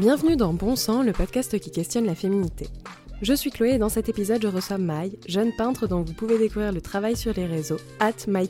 Bienvenue dans Bon Sang, le podcast qui questionne la féminité. Je suis Chloé et dans cet épisode, je reçois Mai, jeune peintre dont vous pouvez découvrir le travail sur les réseaux, at Mai.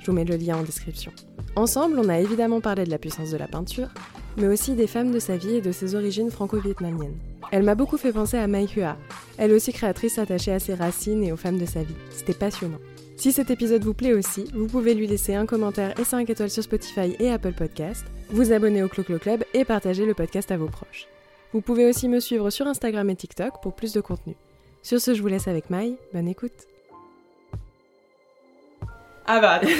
Je vous mets le lien en description. Ensemble, on a évidemment parlé de la puissance de la peinture, mais aussi des femmes de sa vie et de ses origines franco-vietnamiennes. Elle m'a beaucoup fait penser à Mai Hua, elle aussi créatrice attachée à ses racines et aux femmes de sa vie. C'était passionnant. Si cet épisode vous plaît aussi, vous pouvez lui laisser un commentaire et 5 étoiles sur Spotify et Apple Podcast, vous abonner au Clo-Clo Club et partager le podcast à vos proches. Vous pouvez aussi me suivre sur Instagram et TikTok pour plus de contenu. Sur ce, je vous laisse avec Maï. Bonne écoute. Ah bah.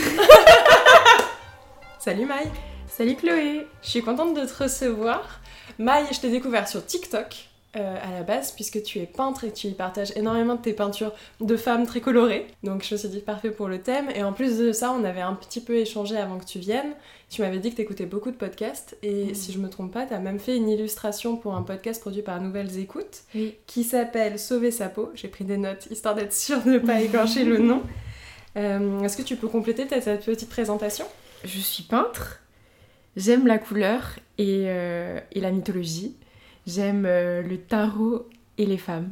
Salut Maï. Salut Chloé. Je suis contente de te recevoir. Maï, je t'ai découvert sur TikTok. Euh, à la base, puisque tu es peintre et tu y partages énormément de tes peintures de femmes très colorées. Donc je me suis dit parfait pour le thème. Et en plus de ça, on avait un petit peu échangé avant que tu viennes. Tu m'avais dit que tu écoutais beaucoup de podcasts. Et mm. si je me trompe pas, tu as même fait une illustration pour un podcast produit par Nouvelles Écoutes qui s'appelle Sauver sa peau. J'ai pris des notes histoire d'être sûre de ne pas écorcher le nom. Euh, est-ce que tu peux compléter cette petite présentation? Je suis peintre. J'aime la couleur et, euh, et la mythologie. J'aime euh, le tarot et les femmes.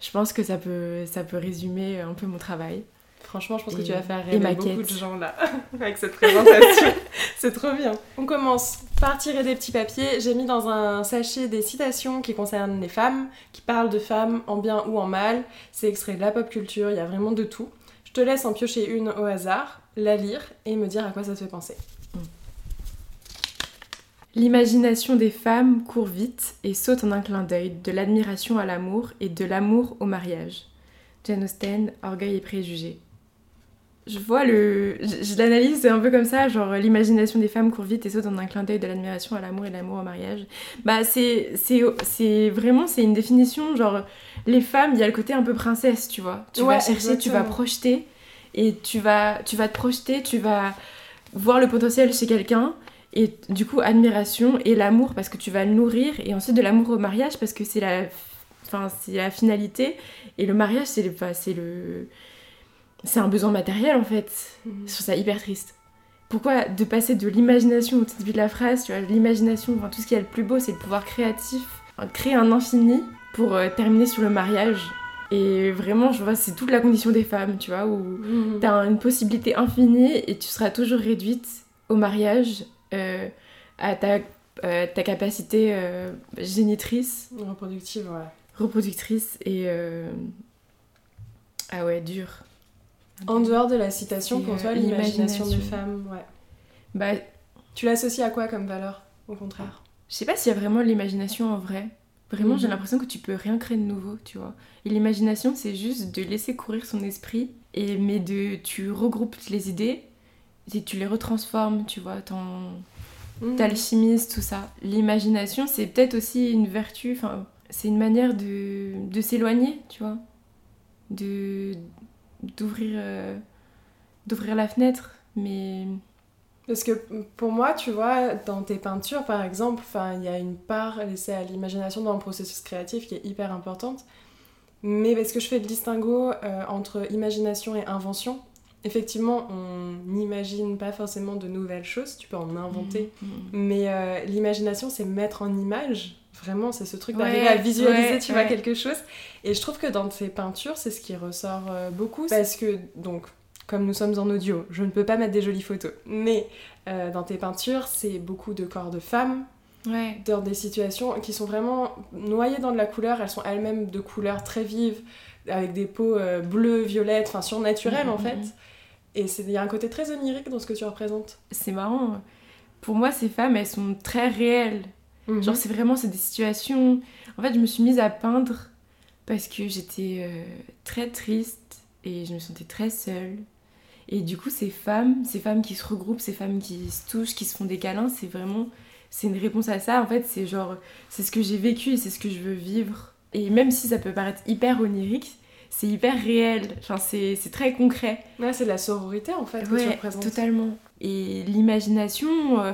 Je pense que ça peut, ça peut résumer un peu mon travail. Franchement, je pense que tu vas faire rêver beaucoup de gens là avec cette présentation. C'est trop bien. On commence par tirer des petits papiers. J'ai mis dans un sachet des citations qui concernent les femmes, qui parlent de femmes en bien ou en mal. C'est extrait de la pop culture, il y a vraiment de tout. Je te laisse en piocher une au hasard, la lire et me dire à quoi ça te fait penser. L'imagination des femmes court vite et saute en un clin d'œil, de l'admiration à l'amour et de l'amour au mariage. Jane Austen, Orgueil et préjugés. Je vois le. Je, l'analyse un peu comme ça, genre l'imagination des femmes court vite et saute en un clin d'œil de l'admiration à l'amour et de l'amour au mariage. Bah, c'est. C'est vraiment. C'est une définition, genre. Les femmes, il y a le côté un peu princesse, tu vois. Tu vas chercher, tu vas projeter et tu vas, tu vas te projeter, tu vas voir le potentiel chez quelqu'un et du coup, admiration et l'amour parce que tu vas le nourrir. Et ensuite, de l'amour au mariage parce que c'est la, enfin, c'est la finalité. Et le mariage, c'est le, c'est le, c'est un besoin matériel en fait. Mhm. Je trouve ça hyper triste. Pourquoi de passer de l'imagination au début de la phrase, tu vois, l'imagination, enfin, tout ce qui est le plus beau, c'est le pouvoir créatif, créer un infini pour euh, terminer sur le mariage. Et vraiment, je vois, c'est toute la condition des femmes, tu vois, où mhm. tu as une possibilité infinie et tu seras toujours réduite au mariage euh, à ta, euh, ta capacité euh, génitrice. Reproductive, ouais. Reproductrice et. Ah ouais, dur. En dehors de la citation, pour toi, l'imagination des femmes, ouais. Bah, tu l'associes à quoi comme valeur, au contraire? Je sais pas s'il y a vraiment l'imagination en vrai. Vraiment, j'ai mhm. l'impression que tu peux rien créer de nouveau, tu vois. Et l'imagination, c'est juste de laisser courir son esprit, et mais de tu regroupes les idées et tu les retransformes, tu vois, mmh. t'alchimises, tout ça. L'imagination, c'est peut-être aussi une vertu, enfin, c'est une manière de, de s'éloigner, tu vois, de d'ouvrir euh, d'ouvrir la fenêtre, mais parce que pour moi, tu vois, dans tes peintures, par exemple, il y a une part laissée à l'imagination dans le processus créatif qui est hyper importante. Mais parce que je fais le distinguo euh, entre imagination et invention, effectivement, on n'imagine pas forcément de nouvelles choses, tu peux en inventer, mmh, mmh. mais euh, l'imagination, c'est mettre en image. Vraiment, c'est ce truc d'arriver à visualiser, tu vois, quelque chose. Et je trouve que dans tes peintures, c'est ce qui ressort euh, beaucoup. Parce que, donc, comme nous sommes en audio, je ne peux pas mettre des jolies photos. Mais euh, dans tes peintures, c'est beaucoup de corps de femmes, dans des situations qui sont vraiment noyées dans de la couleur. Elles sont elles-mêmes de couleurs très vives, avec des peaux bleues, violettes, enfin surnaturelles mmh, en fait. Et il y a un côté très onirique dans ce que tu représentes. C'est marrant. Pour moi, ces femmes, elles sont très réelles. Mhm. Genre, c'est vraiment c'est des situations. En fait, je me suis mise à peindre parce que j'étais euh, très triste et je me sentais très seule. Et du coup, ces femmes, ces femmes qui se regroupent, ces femmes qui se touchent, qui se font des câlins, c'est vraiment. C'est une réponse à ça. En fait, c'est genre. C'est ce que j'ai vécu et c'est ce que je veux vivre. Et même si ça peut paraître hyper onirique, c'est hyper réel, enfin, c'est très concret. Ouais, c'est de la sororité en fait que tu représentes. totalement. Et l'imagination, euh,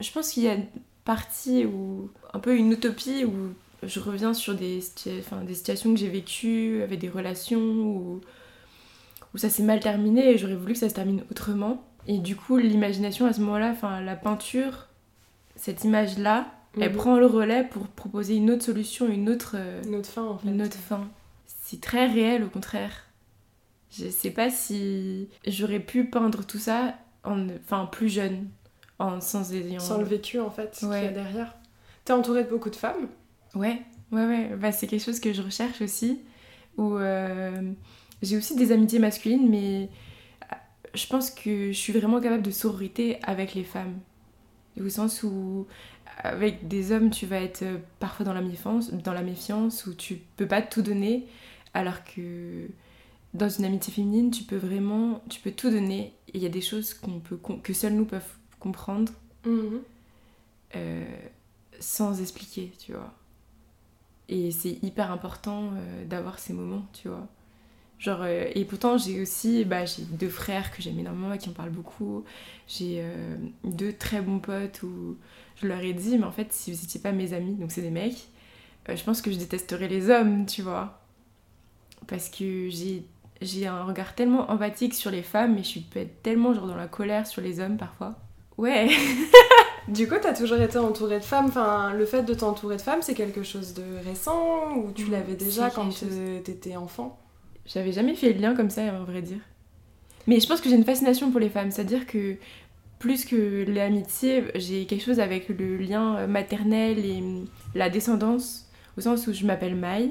je pense qu'il y a une partie où, un peu une utopie où je reviens sur des, enfin, des situations que j'ai vécues avec des relations où, où ça s'est mal terminé et j'aurais voulu que ça se termine autrement. Et du coup, l'imagination à ce moment-là, enfin, la peinture, cette image-là, Elle Mhm. prend le relais pour proposer une autre solution, une autre, euh, Une autre fin en fait. une autre fin. C'est très réel au contraire. Je sais pas si j'aurais pu peindre tout ça en, enfin, plus jeune, en, sans ayant... Sans le vécu en fait qu'il y a derrière. T'es entourée de beaucoup de femmes Ouais, ouais, ouais. Bah, c'est quelque chose que je recherche aussi. Où euh, j'ai aussi des amitiés masculines, mais euh, je pense que je suis vraiment capable de sororité avec les femmes. Au sens où, avec des hommes, tu vas être euh, parfois dans la méfiance, dans la méfiance où tu peux pas tout donner, alors que dans une amitié féminine, tu peux vraiment, tu peux tout donner. Et il y a des choses qu'on peut, que seuls nous peuvent comprendre Mhm. euh, sans expliquer, tu vois. Et c'est hyper important euh, d'avoir ces moments, tu vois. Genre, euh, et pourtant, j'ai aussi bah, j'ai deux frères que j'aime énormément et qui en parlent beaucoup. J'ai euh, deux très bons potes où je leur ai dit, mais en fait, si vous n'étiez pas mes amis, donc c'est des mecs, euh, je pense que je détesterais les hommes, tu vois. Parce que j'ai j'ai un regard tellement empathique sur les femmes, mais je suis tellement genre dans la colère sur les hommes parfois. Ouais, Du coup, t'as toujours été entourée de femmes. Enfin, le fait de t'entourer de femmes, c'est quelque chose de récent ou tu Mm, l'avais déjà quand chose- t'étais enfant? J'avais jamais fait le lien comme ça, à vrai dire. Mais je pense que j'ai une fascination pour les femmes, c'est-à-dire que plus que l'amitié, j'ai quelque chose avec le lien maternel et la descendance, au sens où je m'appelle Maï,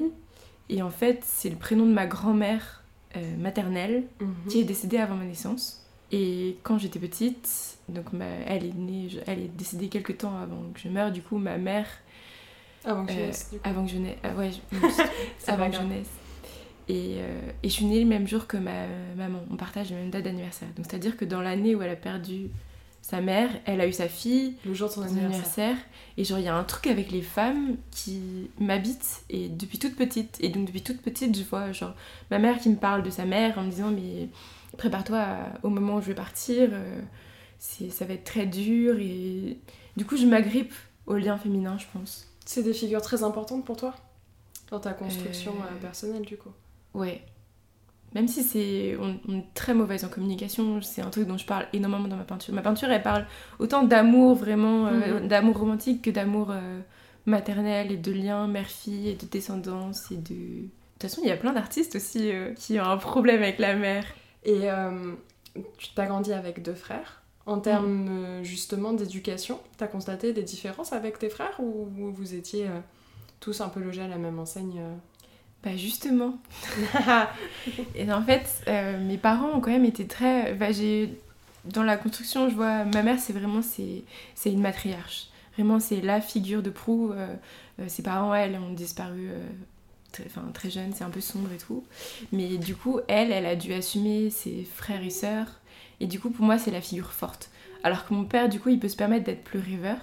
et en fait, c'est le prénom de ma grand-mère euh, maternelle Mhm. qui est décédée avant ma naissance. Et quand j'étais petite, donc ma- elle est née, je- elle est décédée quelques temps avant que je meure, du coup ma mère Avant que tu euh, coup. avant que je naisse, ah ouais, je- avant que je naisse. Et, euh, et je suis née le même jour que ma maman. On partage la même date d'anniversaire. Donc c'est-à-dire que dans l'année où elle a perdu sa mère, elle a eu sa fille, Le jour de son anniversaire. anniversaire. Et genre il y a un truc avec les femmes qui m'habitent et depuis toute petite. Et donc depuis toute petite, je vois genre ma mère qui me parle de sa mère en me disant mais prépare-toi au moment où je vais partir. euh, c'est ça va être très dur et du coup je m'agrippe au lien féminin, je pense. C'est des figures très importantes pour toi? Dans ta construction Euh, euh, personnelle, du coup? Ouais. Même si c'est on, on est très mauvaise en communication, c'est un truc dont je parle énormément dans ma peinture. Ma peinture, elle parle autant d'amour vraiment, euh, Mhm. d'amour romantique que d'amour euh, maternel et de lien mère-fille et de descendance et de... De toute façon, il y a plein d'artistes aussi euh, qui ont un problème avec la mère. Et tu t'as grandi avec deux frères. En termes euh, justement d'éducation, t'as constaté des différences avec tes frères ou ou vous étiez tous un peu logés à la même enseigne Bah justement. et en fait, euh, mes parents ont quand même été très... Bah. Dans la construction, je vois... Ma mère, c'est vraiment... C'est, une matriarche. Vraiment, c'est la figure de proue. euh, euh, ses parents, elles, ont disparu euh, très, enfin, très jeunes, c'est un peu sombre et tout. Mais du coup, elle, elle a dû assumer ses frères et sœurs. Et du coup, pour moi, c'est la figure forte. Alors que mon père, du coup, il peut se permettre d'être plus rêveur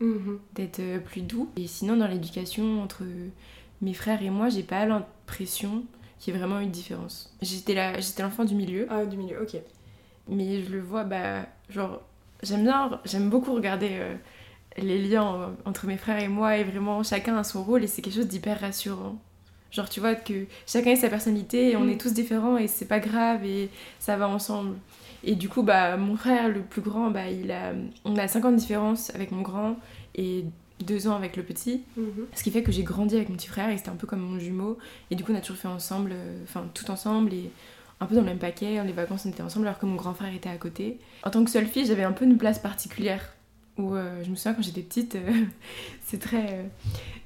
Mhm. d'être plus doux. Et sinon, dans l'éducation, entre mes frères et moi, j'ai pas l'impression qu'il y ait vraiment eu de différence. J'étais l'enfant du milieu, Ah, du milieu, ok. mais je le vois, bah, genre, j'aime bien, j'aime beaucoup regarder euh, les liens entre mes frères et moi, et vraiment, chacun a son rôle, et c'est quelque chose d'hyper rassurant. Genre, tu vois que chacun a sa personnalité, et on Mm. est tous différents, et c'est pas grave, et ça va ensemble. Et du coup, bah, mon frère, le plus grand, bah, il a, on a 5 ans de différence avec mon grand, et 2 ans avec le petit. Mhm. Ce qui fait que j'ai grandi avec mon petit frère et c'était un peu comme mon jumeau. Et du coup, on a toujours fait ensemble, euh, enfin tout ensemble et un peu dans le même paquet. Les vacances, on était ensemble alors que mon grand frère était à côté. En tant que seule fille, j'avais un peu une place particulière. Où euh, je me souviens quand j'étais petite, euh, c'est très. euh,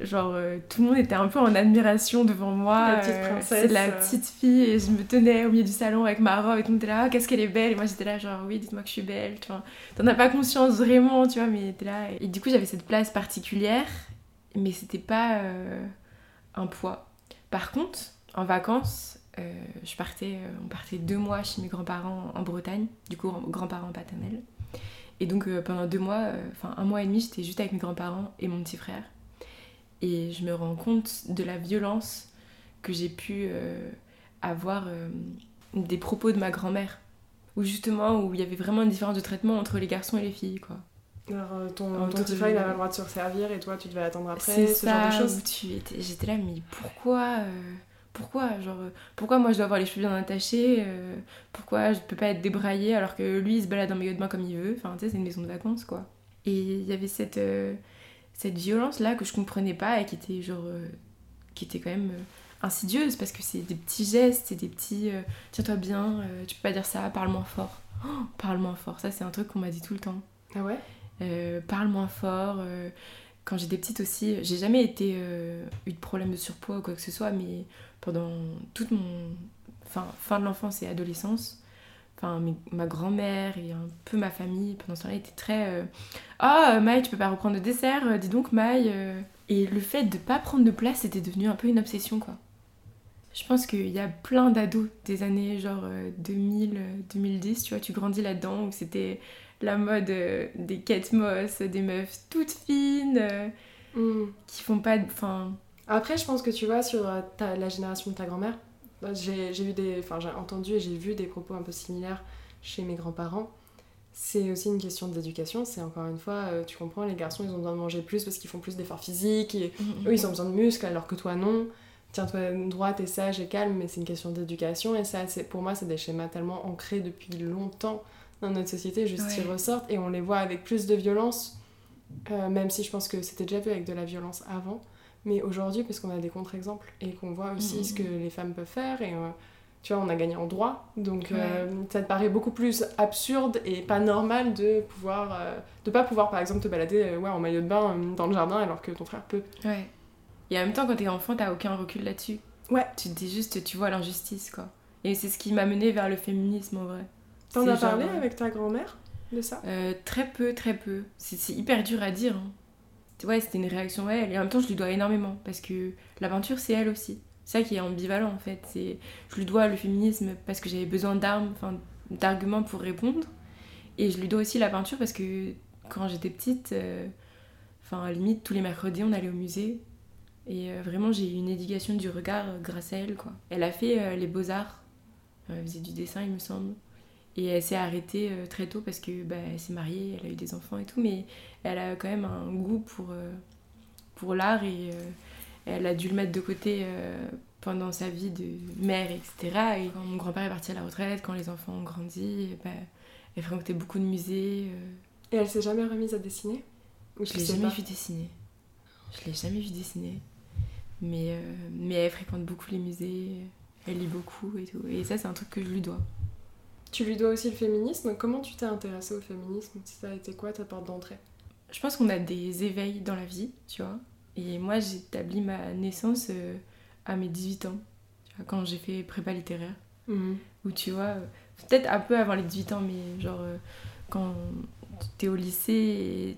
genre, euh, tout le monde était un peu en admiration devant moi. La petite princesse, c'est la petite fille et je me tenais au milieu du salon avec ma robe et tout le monde était là, Ah, qu'est-ce qu'elle est belle. Et moi j'étais là, genre, oui, dites-moi que je suis belle. Tu vois. T'en as pas conscience vraiment, tu vois, mais t'es là. Et du coup, j'avais cette place particulière mais c'était pas un poids. Par contre, en vacances, je partais, on partait deux mois chez mes grands-parents en Bretagne, du coup grands-parents paternels. Et donc euh, pendant deux mois, euh, enfin un mois et demi, j'étais juste avec mes grands-parents et mon petit frère. Et je me rends compte de la violence que j'ai pu euh, avoir des propos de ma grand-mère. Où justement, où il y avait vraiment une différence de traitement entre les garçons et les filles, quoi. Alors, ton, ton petit frère, il avait le droit de se resservir et toi, tu devais attendre après, C'est ce ça, genre de choses. J'étais là, mais pourquoi euh, Pourquoi genre, euh, Pourquoi moi je dois avoir les cheveux bien attachés euh, Pourquoi je peux pas être débraillée alors que lui il se balade en maillot de bain comme il veut. Enfin, tu sais, c'est une maison de vacances quoi. Et il y avait cette, euh, cette violence là que je comprenais pas et qui était genre euh, qui était quand même insidieuse parce que c'est des petits gestes c'est des petits tiens-toi bien tu peux pas dire ça parle moins fort. Oh, parle moins fort ça c'est un truc qu'on m'a dit tout le temps. Ah ouais? Parle moins fort quand j'étais petite aussi j'ai jamais été euh, eu de problème de surpoids ou quoi que ce soit mais pendant toute mon enfin fin de l'enfance et adolescence enfin mes- ma grand-mère et un peu ma famille pendant ce temps-là étaient très euh, ah Maï tu peux pas reprendre de dessert euh, dis donc Maï euh. et le fait de pas prendre de place c'était devenu un peu une obsession quoi je pense qu'il y a plein d'ados des années genre euh, 2000 euh, 2010 tu vois tu grandis là-dedans où c'était la mode euh, des Kate Moss des meufs toutes fines euh, Hmm. qui font pas de enfin Après, je pense que tu vois, sur euh, ta- la génération de ta grand-mère, bah, j'ai j'ai eu des. Enfin, j'ai entendu et j'ai vu des propos un peu similaires chez mes grands-parents. C'est aussi une question d'éducation. C'est encore une fois, euh, tu comprends, les garçons, ils ont besoin de manger plus parce qu'ils font plus d'efforts physiques. Et eux, ils ont besoin de muscles alors que toi, non. Tiens-toi droit, t'es sage et calme, mais c'est une question d'éducation. Et ça, c'est- pour moi, c'est des schémas tellement ancrés depuis longtemps dans notre société, juste Ouais. ils ressortent et on les voit avec plus de violence, euh, même si je pense que c'était déjà vu avec de la violence avant. Mais aujourd'hui, parce qu'on a des contre-exemples et qu'on voit aussi Mhm. ce que les femmes peuvent faire, et euh, tu vois, on a gagné en droit, donc euh, ça te paraît beaucoup plus absurde et pas normal de pouvoir, euh, de pas pouvoir par exemple te balader ouais, en maillot de bain dans le jardin alors que ton frère peut. Ouais. Et en même temps, quand t'es enfant, t'as aucun recul là-dessus. Ouais. Tu te dis juste, tu vois l'injustice, quoi. Et c'est ce qui m'a mené vers le féminisme, en vrai. T'en as parlé avec ta grand-mère de ça? Très peu, très peu. C'est c'est hyper dur à dire. hein. Ouais, c'était une réaction à elle. Et en même temps, je lui dois énormément. Parce que la peinture, c'est elle aussi. C'est ça qui est ambivalent, en fait. C'est Je lui dois le féminisme parce que j'avais besoin d'armes, enfin, d'arguments pour répondre. Et je lui dois aussi la peinture parce que quand j'étais petite, euh, enfin, à limite, tous les mercredis, on allait au musée. Et euh, vraiment, j'ai eu une éducation du regard grâce à elle, quoi. Elle a fait euh, les beaux-arts. Euh, elle faisait du dessin, il me semble. Et elle s'est arrêtée euh, très tôt parce que bah, elle s'est mariée, elle a eu des enfants et tout, mais elle a quand même un goût pour, euh, pour l'art et euh, elle a dû le mettre de côté pendant sa vie de mère, etc. Et quand mon grand-père est parti à la retraite, quand les enfants ont grandi, bah, elle fréquentait beaucoup de musées. Et elle s'est jamais remise à dessiner? Ou je l'ai jamais pas? vu dessiner. Je l'ai jamais vu dessiner. Mais, euh, mais elle fréquente beaucoup les musées, elle lit beaucoup et tout. Et ça, c'est un truc que je lui dois. Tu lui dois aussi le féminisme. Comment tu t'es intéressée au féminisme? Ça a été quoi ta porte d'entrée? Je pense qu'on a des éveils dans la vie, tu vois. Et moi, j'ai établi ma naissance euh, à mes 18 ans, quand j'ai fait prépa littéraire. Où tu vois, euh, peut-être un peu avant les 18 ans, mais genre euh, quand t'es au lycée, et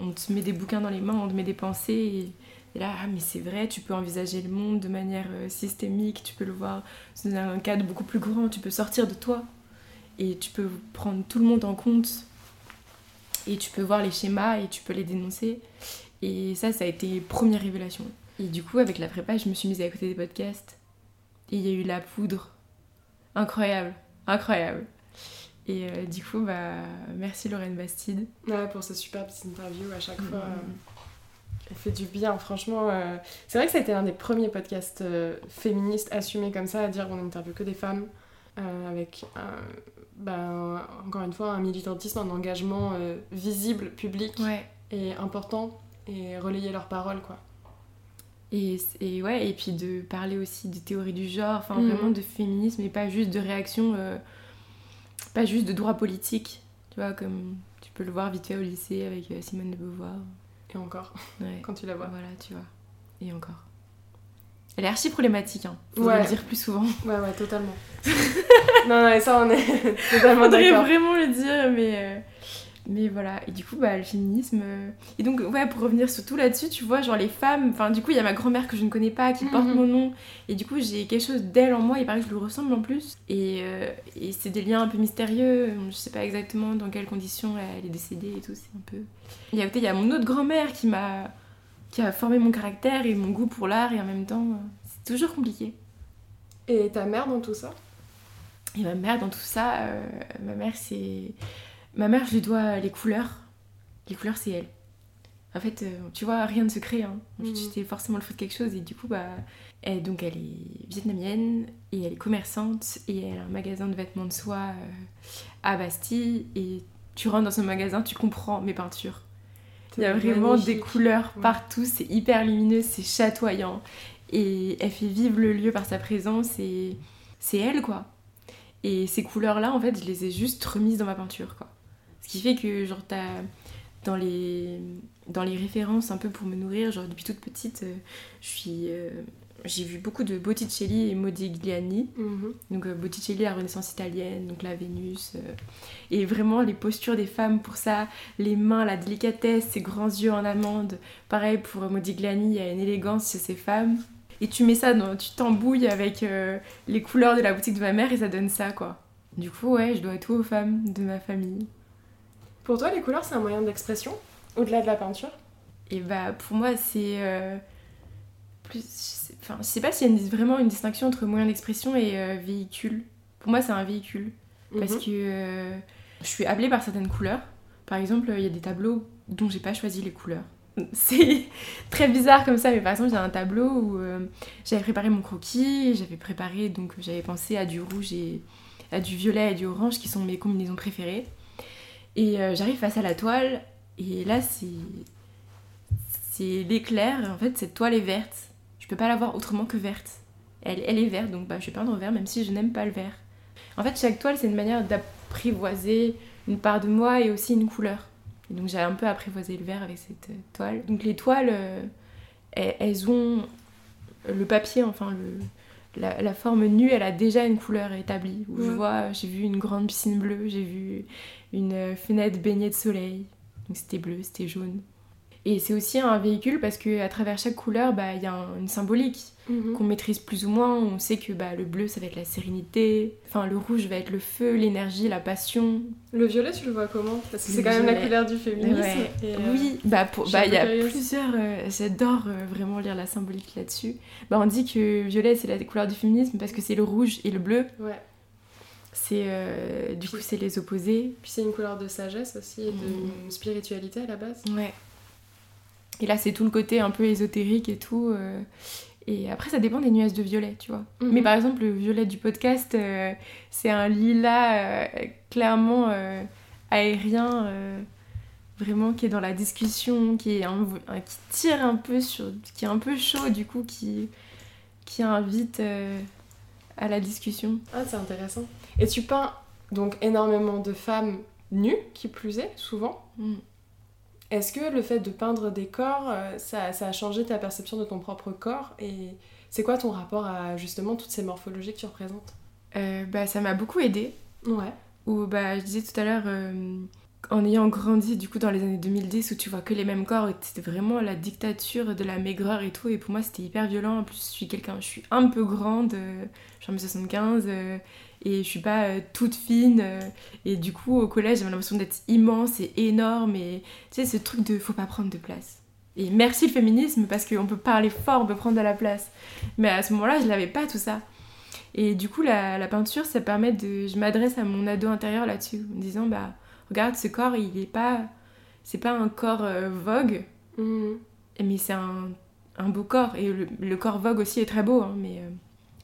on te met des bouquins dans les mains, on te met des pensées, et, et là, ah, mais c'est vrai, tu peux envisager le monde de manière systémique, tu peux le voir dans un cadre beaucoup plus grand, tu peux sortir de toi, et tu peux prendre tout le monde en compte, et tu peux voir les schémas, et tu peux les dénoncer. Et ça, ça a été première révélation. Et du coup, avec la prépa, je me suis mise à écouter des podcasts. Et il y a eu la poudre. Incroyable, incroyable. Et euh, du coup, bah, merci Lorraine Bastide. Ouais, pour ces super petites interviews à chaque fois. Mhm. euh, Elle fait du bien, franchement. euh, C'est vrai que ça a été un des premiers podcasts féministes assumés comme ça, à dire qu'on n'interviewe que des femmes, avec, euh, ben, encore une fois, un militantisme, un engagement euh, visible, public Ouais. et important, et relayer leurs paroles, quoi. Et, et ouais, et puis de parler aussi de théorie du genre, enfin Mhm. vraiment de féminisme et pas juste de réaction, euh, pas juste de droit politique. Tu vois, comme tu peux le voir vite fait au lycée avec euh, Simone de Beauvoir. Et encore, Ouais. quand tu la vois. Voilà, tu vois. Et encore. Elle est archi problématique, hein. Faut Ouais. le dire plus souvent. Ouais, ouais, totalement. non, non, et ça, on est totalement Faudrait d'accord. vraiment le dire, mais, euh, mais voilà. Et du coup, bah, le féminisme. euh, Et donc, ouais, pour revenir surtout là-dessus, tu vois, genre les femmes. Enfin, du coup, il y a ma grand-mère que je ne connais pas qui porte Mhm. mon nom. Et du coup, j'ai quelque chose d'elle en moi. Il paraît que je lui ressemble en plus. Et, euh, et c'est des liens un peu mystérieux. Je sais pas exactement dans quelles conditions elle est décédée et tout. C'est un peu. Et à côté, il y a mon autre grand-mère qui m'a. Qui a formé mon caractère et mon goût pour l'art. Et en même temps, c'est toujours compliqué. Et ta mère dans tout ça? Et ma mère, dans tout ça, euh, ma mère, c'est. Ma mère, je lui dois les couleurs. Les couleurs, c'est elle. En fait, euh, tu vois, rien ne se crée. Hein. Mhm. J'étais forcément le fruit de quelque chose. Et du coup, bah. Elle, donc, elle est vietnamienne et elle est commerçante et elle a un magasin de vêtements de soie euh, à Bastille. Et tu rentres dans ce magasin, tu comprends mes peintures. Il y a vraiment des couleurs partout, c'est hyper lumineux, c'est chatoyant. Et elle fait vivre le lieu par sa présence et c'est elle quoi. Et ces couleurs-là, en fait, je les ai juste remises dans ma peinture quoi. Ce qui fait que, genre, t'as dans les, dans les références un peu pour me nourrir, genre depuis toute petite, euh, je suis, euh, j'ai vu beaucoup de Botticelli et Modigliani. Mhm. Donc euh, Botticelli, la Renaissance italienne, donc la Vénus. et vraiment les postures des femmes pour ça, les mains, la délicatesse, ses grands yeux en amande. Pareil pour Modigliani, il y a une élégance chez ces femmes. Et tu mets ça, dans, tu t'embouilles avec les couleurs de la boutique de ma mère et ça donne ça quoi. Du coup, ouais, je dois tout aux femmes de ma famille. Pour toi, les couleurs, c'est un moyen d'expression au-delà de la peinture? Et bah, pour moi, c'est. Euh, plus. Enfin, je sais pas s'il y a vraiment une distinction entre moyen d'expression et euh, véhicule. Pour moi, c'est un véhicule. Parce mhm. que euh, je suis appelée par certaines couleurs. Par exemple, il y a des tableaux dont j'ai pas choisi les couleurs. C'est très bizarre comme ça, mais par exemple, j'ai un tableau où j'avais préparé mon croquis, j'avais préparé, donc j'avais pensé à du rouge et à du violet et du orange qui sont mes combinaisons préférées. Et euh, j'arrive face à la toile, et là, c'est. C'est l'éclair, en fait, cette toile est verte. Je peux pas la voir autrement que verte. Elle, elle est verte, donc bah, je vais peindre en vert, même si je n'aime pas le vert. En fait, chaque toile, c'est une manière d'apprivoiser une part de moi et aussi une couleur. Et donc, j'ai un peu apprivoisé le vert avec cette euh, toile. Donc, les toiles, euh, elles, ont le papier, enfin, le, la, forme nue, elle a déjà une couleur établie. je vois, j'ai vu une grande piscine bleue, j'ai vu une fenêtre baignée de soleil. Donc c'était bleu, c'était jaune. Et c'est aussi un véhicule parce qu'à travers chaque couleur, bah, il y a une symbolique mhm. qu'on maîtrise plus ou moins. On sait que bah, le bleu, ça va être la sérénité. Enfin, le rouge va être le feu, l'énergie, la passion. Le violet, tu le vois comment? Parce que c'est quand même la couleur du féminisme. Euh, oui, bah bah il y a plusieurs. Euh, j'adore euh, vraiment lire la symbolique là-dessus. Bah, on dit que violet, c'est la couleur du féminisme parce que c'est le rouge et le bleu. Ouais. C'est du coup c'est les opposés. Puis c'est une couleur de sagesse aussi et de mm. spiritualité à la base. Ouais. Et là, c'est tout le côté un peu ésotérique et tout. Euh. Et après, ça dépend des nuages de violet, tu vois. Mhm. Mais par exemple, le violet du podcast, euh, c'est un lilas euh, clairement aérien, vraiment qui est dans la discussion, qui, est qui tire un peu sur. qui est un peu chaud, du coup, qui, qui invite à la discussion. Ah, c'est intéressant. Et tu peins donc énormément de femmes nues, qui plus est, souvent. Mm. Est-ce que le fait de peindre des corps, euh, ça, a changé ta perception de ton propre corps Et c'est quoi ton rapport à justement toutes ces morphologies que tu représentes? Euh, bah, Ça m'a beaucoup aidé. Ouais. Ou bah, je disais tout à l'heure, euh, en ayant grandi du coup dans les années 2010 où tu vois que les mêmes corps, c'était vraiment la dictature de la maigreur et tout. Et pour moi, c'était hyper violent. En plus, je suis quelqu'un, je suis un peu grande, je suis en 75 et je suis pas euh, toute fine euh, et du coup au collège j'avais l'impression d'être immense et énorme et tu sais ce truc de faut pas prendre de place. Et merci le féminisme parce qu'on peut parler fort on peut prendre de la place. Mais à ce moment-là je l'avais pas tout ça. Et du coup la, la peinture ça permet de je m'adresse à mon ado intérieur là-dessus en disant bah regarde ce corps il est pas c'est pas un corps euh, vogue. Mmh. mais c'est un, un, beau corps et le, corps vogue aussi est très beau hein, mais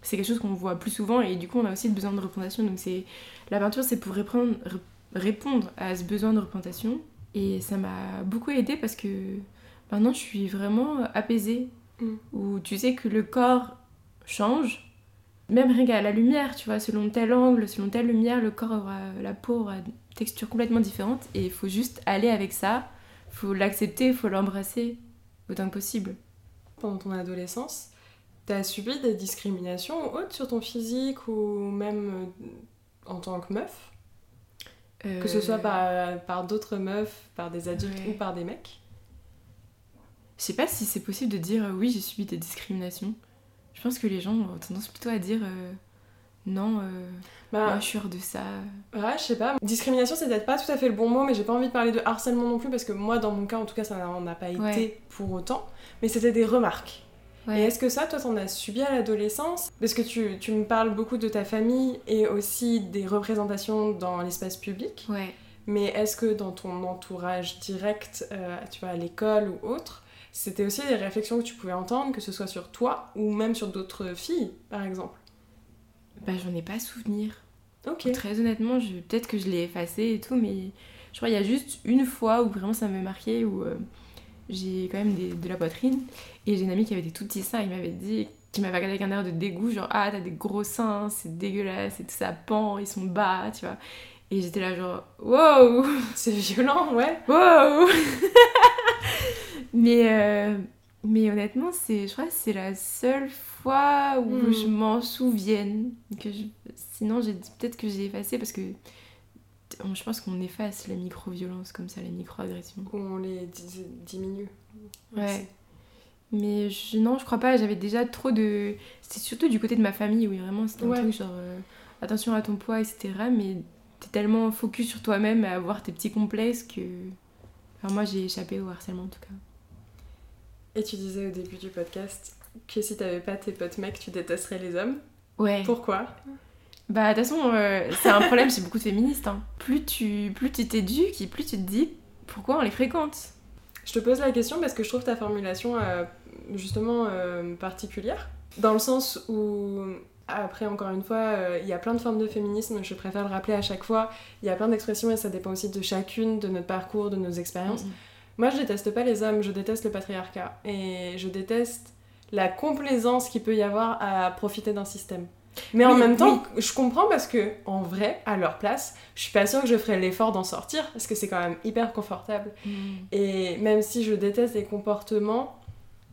c'est quelque chose qu'on voit plus souvent et du coup on a aussi besoin de représentation. Donc c'est la peinture c'est pour répondre, répondre à ce besoin de représentation et ça m'a beaucoup aidé parce que maintenant je suis vraiment apaisée mm. où tu sais que le corps change même rien qu'à la lumière, tu vois, selon tel angle, selon telle lumière, le corps aura, la peau aura une texture complètement différente et il faut juste aller avec ça, faut l'accepter, il faut l'embrasser autant que possible. Pendant ton adolescence, T'as subi des discriminations autres sur ton physique ou même euh, en tant que meuf? Que ce soit par, par d'autres meufs, par des adultes ou par des mecs? Je sais pas si c'est possible de dire euh, oui, j'ai subi des discriminations. Je pense que les gens ont tendance plutôt à dire euh, non, bah, moi, je suis hors de ça. Ouais, je sais pas. Discrimination, c'est peut-être pas tout à fait le bon mot, mais j'ai pas envie de parler de harcèlement non plus parce que moi, dans mon cas, en tout cas, ça n'en a pas été pour autant. Mais c'était des remarques. Et est-ce que ça, toi, t'en as subi à l'adolescence? Parce que tu, tu, me parles beaucoup de ta famille et aussi des représentations dans l'espace public. Ouais. Mais est-ce que dans ton entourage direct, euh, tu vois, à l'école ou autre, c'était aussi des réflexions que tu pouvais entendre, que ce soit sur toi ou même sur d'autres filles, par exemple? Bah, j'en ai pas souvenir. Ok. Très honnêtement, je... peut-être que je l'ai effacé et tout, mais je crois qu'il y a juste une fois où vraiment ça m'avait marqué, où euh, j'ai quand même des- de la poitrine. Et j'ai une amie qui avait des tout petits seins, il m'avait dit, qui m'avait regardé avec un air de dégoût, genre ah t'as des gros seins, c'est dégueulasse, et tout ça pend, ils sont bas, tu vois. Et j'étais là genre wow, C'est violent, ouais. wow. mais euh, mais honnêtement c'est, je crois que c'est la seule fois où Hmm. je m'en souvienne. Que je- Sinon j'ai peut-être que j'ai effacé parce que je pense qu'on efface la micro-violence comme ça, la micro-agression. Où on les di- diminue. Ouais. Mais je, non, je crois pas. J'avais déjà trop de. C'était surtout du côté de ma famille où vraiment c'était un Ouais. truc genre euh, attention à ton poids, etc. Mais t'es tellement focus sur toi-même à avoir tes petits complexes que. Enfin, moi j'ai échappé au harcèlement en tout cas. Et tu disais au début du podcast que si t'avais pas tes potes mecs, tu détesterais les hommes? Ouais. Pourquoi? Bah, de toute façon, euh, c'est un problème chez beaucoup de féministes. hein. Plus tu plus tu t'éduques et plus tu te dis pourquoi on les fréquente. Je te pose la question parce que je trouve ta formulation euh, justement euh, particulière. Dans le sens où, après, encore une fois, il y a plein de formes de féminisme, je préfère le rappeler à chaque fois. Il y a plein d'expressions et ça dépend aussi de chacune, de notre parcours, de nos expériences. Moi, je déteste pas les hommes, je déteste le patriarcat. Et je déteste la complaisance qu'il peut y avoir à profiter d'un système. Mais en même temps, je comprends parce que, en vrai, à leur place, je suis pas sûre que je ferais l'effort d'en sortir parce que c'est quand même hyper confortable. Mhm. Et même si je déteste les comportements,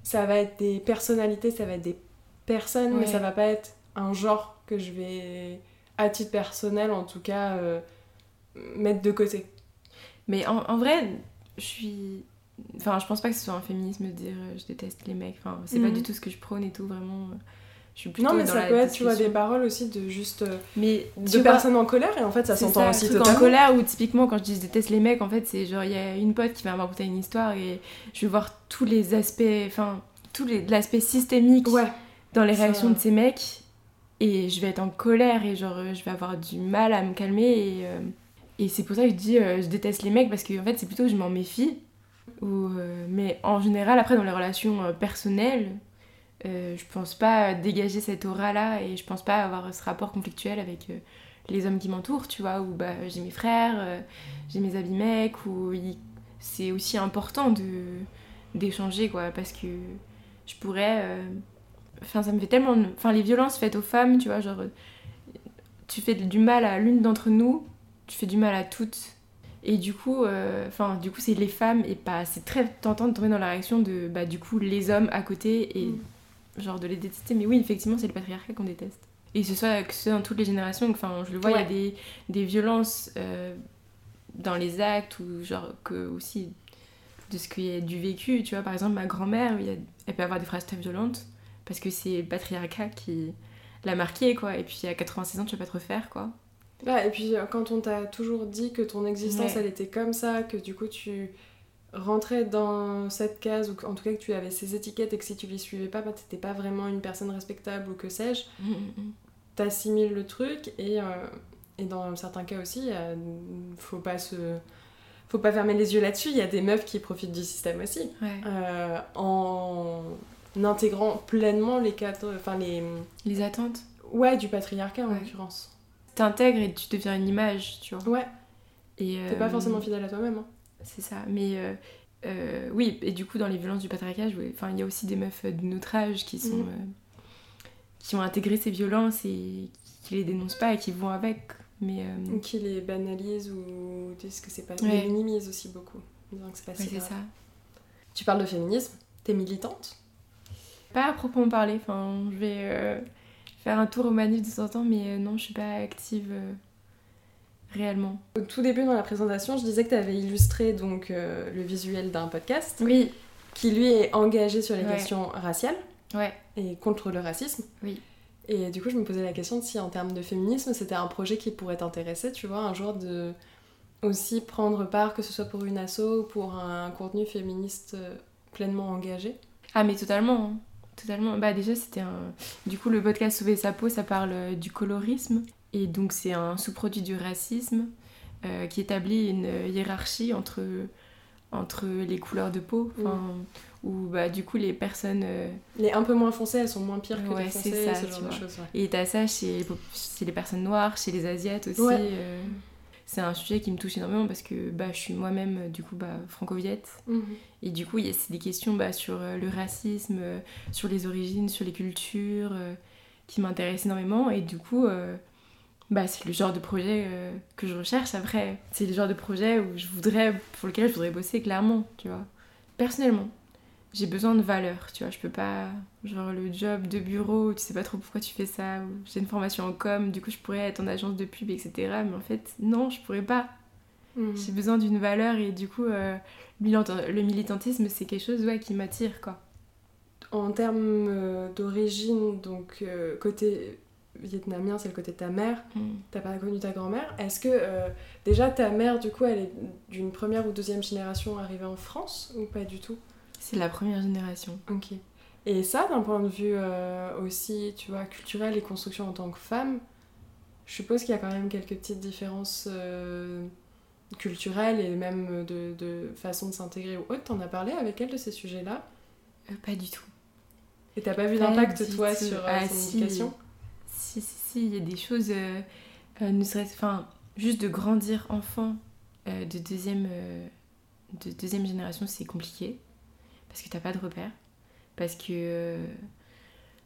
ça va être des personnalités, ça va être des personnes, mais ça va pas être un genre que je vais, à titre personnel en tout cas, euh, mettre de côté. Mais en, en vrai, je suis. Enfin, je pense pas que ce soit un féminisme de dire euh, je déteste les mecs. Enfin, c'est pas du tout ce que je prône et tout, vraiment. Je suis plutôt non, mais dans ça la peut être, tu vois, des paroles aussi de juste. euh, Mais de vois, personnes en colère, et en fait, ça s'entend aussi truc totalement. en colère où typiquement quand je dis je déteste les mecs, en fait, c'est genre il y a une pote qui va me raconter une histoire et je vais voir tous les aspects, enfin, tous les l'aspect systémique Ouais, dans les réactions de ces mecs et je vais être en colère et genre je vais avoir du mal à me calmer et, euh, et c'est pour ça que je dis euh, je déteste les mecs parce que en fait c'est plutôt que je m'en méfie ou euh, mais en général après dans les relations personnelles euh, je pense pas dégager cette aura là et je pense pas avoir ce rapport conflictuel avec euh, les hommes qui m'entourent tu vois où bah j'ai mes frères euh, j'ai mes amis mecs où c'est aussi important de d'échanger quoi parce que je pourrais Enfin, ça me fait tellement. Enfin, les violences faites aux femmes, tu vois, genre. Tu fais du mal à l'une d'entre nous, tu fais du mal à toutes. Et du coup, enfin, du coup, c'est les femmes, et pas. C'est très tentant de tomber dans la réaction de, bah, du coup, les hommes à côté, et Mm. Genre de les détester. Mais oui, effectivement, c'est le patriarcat qu'on déteste. Et ce soit que ce soit dans toutes les générations, enfin, je le vois, il y a Ouais. des, des violences euh, dans les actes, ou genre que aussi de ce qu'il y a du vécu. Tu vois, par exemple, ma grand-mère, elle peut avoir des phrases très violentes parce que c'est le patriarcat qui l'a marqué, quoi. Et puis à 86 ans, tu vas pas te refaire, quoi. Bah, et puis euh, quand on t'a toujours dit que ton existence Ouais. elle était comme ça, que du coup tu rentrais dans cette case, ou en tout cas que tu avais ces étiquettes et que si tu les suivais pas, bah, t'étais pas vraiment une personne respectable ou que sais-je, t'assimiles le truc et, euh, et dans certains cas aussi, euh, faut pas se. Faut pas fermer les yeux là-dessus, il y a des meufs qui profitent du système aussi. Ouais. euh, en intégrant pleinement les cadres, enfin les. Les attentes. Ouais, du patriarcat en Ouais. l'occurrence. T'intègres et tu deviens une image, tu vois. Ouais, Et, t'es pas euh, forcément fidèle à toi-même. hein. C'est ça. Mais euh, euh, oui, et du coup, dans les violences du patriarcat, enfin, il y a aussi des meufs de notre âge qui sont. Euh, qui ont intégré ces violences et qui les dénoncent pas et qui vont avec. Mais. euh, Ou qui les banalisent ou disent que c'est pas. Ouais. Les minimisent aussi beaucoup. que c'est pas ouais, si c'est grave. ça. Tu parles de féminisme, t'es militante? Pas à proprement parler. Enfin, je vais euh, faire un tour au manif de temps en temps, mais euh, non, je suis pas active euh, réellement. Au tout début dans la présentation, je disais que tu avais illustré donc euh, le visuel d'un podcast Oui, qui lui est engagé sur les Ouais. questions raciales ouais. et contre le racisme. Oui. Et du coup, je me posais la question de si en termes de féminisme, c'était un projet qui pourrait t'intéresser, tu vois, un jour de aussi prendre part, que ce soit pour une asso ou pour un contenu féministe euh, pleinement engagé. Ah mais totalement, hein. totalement. Bah déjà c'était un... Du coup le podcast Sauver sa peau ça parle euh, du colorisme et donc c'est un sous-produit du racisme euh, qui établit une hiérarchie entre, entre les couleurs de peau, enfin, où bah du coup les personnes... euh, Les un peu moins foncées, elles sont moins pires que Ouais, les foncées, ça, ce tu genre de choses. ouais. Et t'as ça chez chez les personnes noires, chez les asiates aussi. Ouais. euh. c'est un sujet qui me touche énormément parce que bah, je suis moi-même du coup bah, franco-viette. Mhm. Et du coup, il y a c'est des questions bah, sur le racisme, sur les origines, sur les cultures qui m'intéressent énormément. Et du coup, bah, c'est le genre de projet euh, que je recherche après. C'est le genre de projet où je voudrais, pour lequel je voudrais bosser clairement, tu vois. Personnellement, j'ai besoin de valeur, tu vois. Je peux pas, genre le job de bureau, tu sais pas trop pourquoi tu fais ça, ou j'ai une formation en com, du coup je pourrais être en agence de pub, etc. Mais en fait, non, je pourrais pas. Mhm. J'ai besoin d'une valeur et du coup, euh, le militantisme, c'est quelque chose ouais, qui m'attire, quoi. En termes euh, d'origine, donc euh, côté vietnamien, c'est le côté de ta mère. T'as pas connu ta grand-mère. Est-ce que euh, déjà ta mère, du coup, elle est d'une première ou deuxième génération arrivée en France ou pas du tout? C'est la première génération. Ok. Et ça, d'un point de vue euh, aussi, tu vois, culturel et construction en tant que femme, je suppose qu'il y a quand même quelques petites différences euh, culturelles et même de, de façon de s'intégrer ou autre. T'en as parlé avec elle de ces sujets-là? Pas du tout. Et t'as pas vu d'impact, toi, tout. sur Ah, son si. éducation? Si, si, si, il y a des choses, euh, euh, ne serait enfin, juste de grandir enfant euh, de, deuxième, de deuxième génération, c'est compliqué. Parce que t'as pas de repères. Parce que.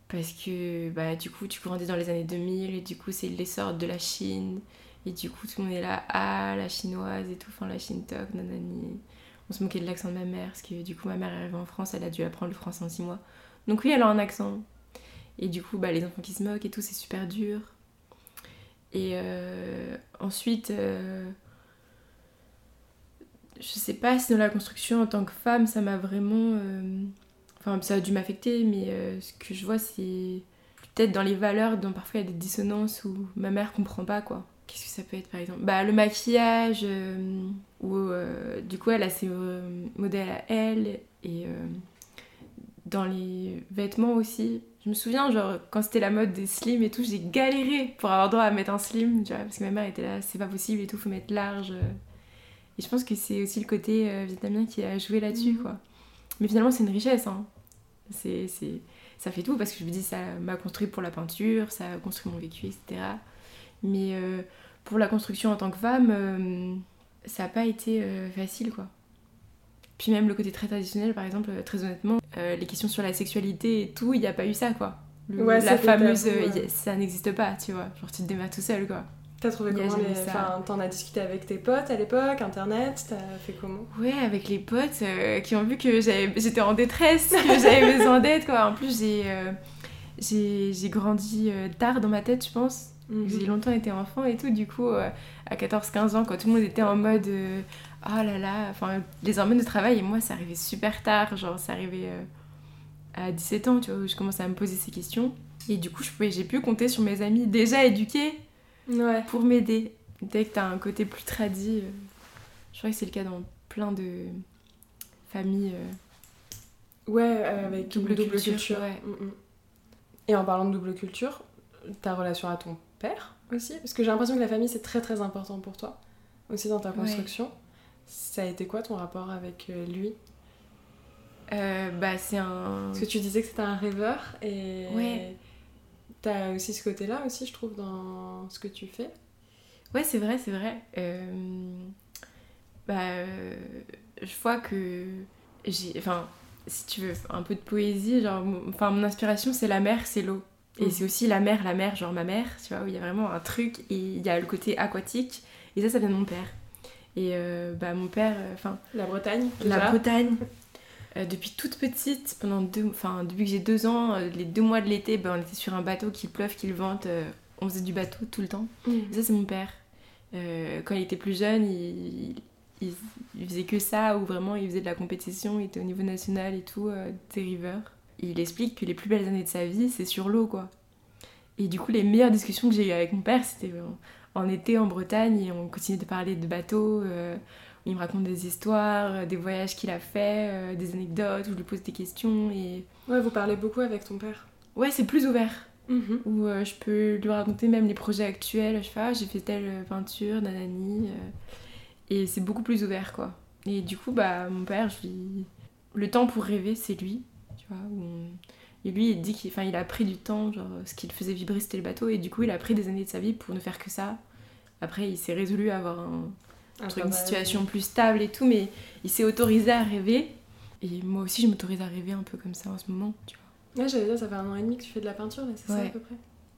parce que, bah, du coup, tu grandis dans les années 2000 et du coup, c'est l'essor de la Chine. Et du coup, tout le monde est là, ah, la chinoise et tout, enfin, la Chine toc, nanani. On se moquait de l'accent de ma mère, parce que du coup, ma mère est arrivée en France, elle a dû apprendre le français en 6 mois. Donc, oui, elle a un accent. Et du coup, bah, les enfants qui se moquent et tout, c'est super dur. Et euh, ensuite, euh, je sais pas si dans la construction en tant que femme, ça m'a vraiment. euh, Enfin, ça a dû m'affecter, mais ce que je vois, c'est peut-être dans les valeurs, dont parfois il y a des dissonances où ma mère comprend pas, quoi. Qu'est-ce que ça peut être par exemple? Bah, le maquillage, euh, du coup, elle a ses modèles à elle, et dans les vêtements aussi. Je me souviens, genre, quand c'était la mode des slims et tout, j'ai galéré pour avoir droit à mettre un slim, tu vois, parce que ma mère était là, c'est pas possible et tout, faut mettre large. Et je pense que c'est aussi le côté euh, vietnamien qui a joué là-dessus, Mhm. quoi. Mais finalement, c'est une richesse, hein. C'est, c'est... Ça fait tout, parce que je me dis, ça m'a construit pour la peinture, ça a construit mon vécu, etc. Mais euh, pour la construction en tant que femme, euh, ça n'a pas été facile, quoi. Puis même le côté très traditionnel, par exemple, euh, très honnêtement, euh, les questions sur la sexualité et tout, il n'y a pas eu ça, quoi. Le- Ouais, la fameuse, tabou, euh, ouais. y a- ça n'existe pas, tu vois. Genre, tu te démerdes tout seul, quoi. T'as trouvé comment les... Enfin, t'en as discuté avec tes potes à l'époque, internet, t'as fait comment? Ouais, avec les potes euh, qui ont vu que j'étais en détresse, que j'avais besoin d'aide, quoi. En plus, j'ai euh, j'ai grandi tard dans ma tête, je pense. Mhm. J'ai longtemps été enfant et tout, du coup, à 14-15 ans, quand tout le monde était en mode oh là là, enfin, les hormones de travail, et moi, ça arrivait super tard, genre, ça arrivait euh, à 17 ans, tu vois, où je commençais à me poser ces questions. Et du coup, je pouvais- j'ai pu compter sur mes amis déjà éduqués Ouais. pour m'aider. Dès que t'as un côté plus tradit, euh, je crois que c'est le cas dans plein de familles. euh, Ouais, avec Double double culture, culture. ouais. Mm, mm. Et en parlant de double culture, ta relation à ton père aussi Parce que j'ai l'impression que la famille c'est très très important pour toi, aussi dans ta Ouais. Ça a été quoi ton rapport avec euh, lui? Euh, bah, c'est un. Parce que tu disais que c'était un rêveur et Ouais. t'as aussi ce côté-là aussi, je trouve, dans ce que tu fais? Ouais, c'est vrai, c'est vrai. Euh, Bah, euh, je vois que j'ai. Enfin, si tu veux, un peu de poésie, genre. Enfin, mon inspiration, c'est la mer, c'est l'eau. Et Mhm. c'est aussi la mer, la mer, genre ma mère, tu vois, où il y a vraiment un truc et il y a le côté aquatique. Et ça, ça vient de mon père. Et euh, bah, mon père, euh, enfin, La Bretagne, La. Bretagne. Euh, depuis toute petite, pendant deux, enfin depuis que j'ai deux ans, les deux mois de l'été, ben, on était sur un bateau, qu'il pleuve, qu'il vente, on faisait du bateau tout le temps. Mhm. Et ça c'est mon père. Quand il était plus jeune, il, il, il faisait que ça, ou vraiment il faisait de la compétition, il était au niveau national et tout, euh, des rivers. Il explique que les plus belles années de sa vie, c'est sur l'eau quoi. Et du coup, les meilleures discussions que j'ai eues avec mon père, c'était en, en été en Bretagne, et on continuait de parler de bateaux. euh, il me raconte des histoires, euh, des voyages qu'il a fait, euh, des anecdotes, où je lui pose des questions. Et Ouais, vous parlez beaucoup avec ton père. ouais, c'est plus ouvert. Mhm. Où euh, je peux lui raconter même les projets actuels. Je fais, ah, j'ai fait telle peinture, nanani. et c'est beaucoup plus ouvert, quoi. Et du coup, bah, mon père, je lui... le temps pour rêver, c'est lui. Tu vois, où on- Et lui, il dit qu'il enfin, il a pris du temps, genre, ce qui le faisait vibrer, c'était le bateau. Et du coup, il a pris des années de sa vie pour ne faire que ça. Après, il s'est résolu à avoir un, Un truc, une situation plus stable et tout, mais il s'est autorisé à rêver. Et moi aussi, je m'autorise à rêver un peu comme ça en ce moment, tu vois. Ouais, j'allais dire, ça fait un an et demi que tu fais de la peinture, là, c'est ça à peu près?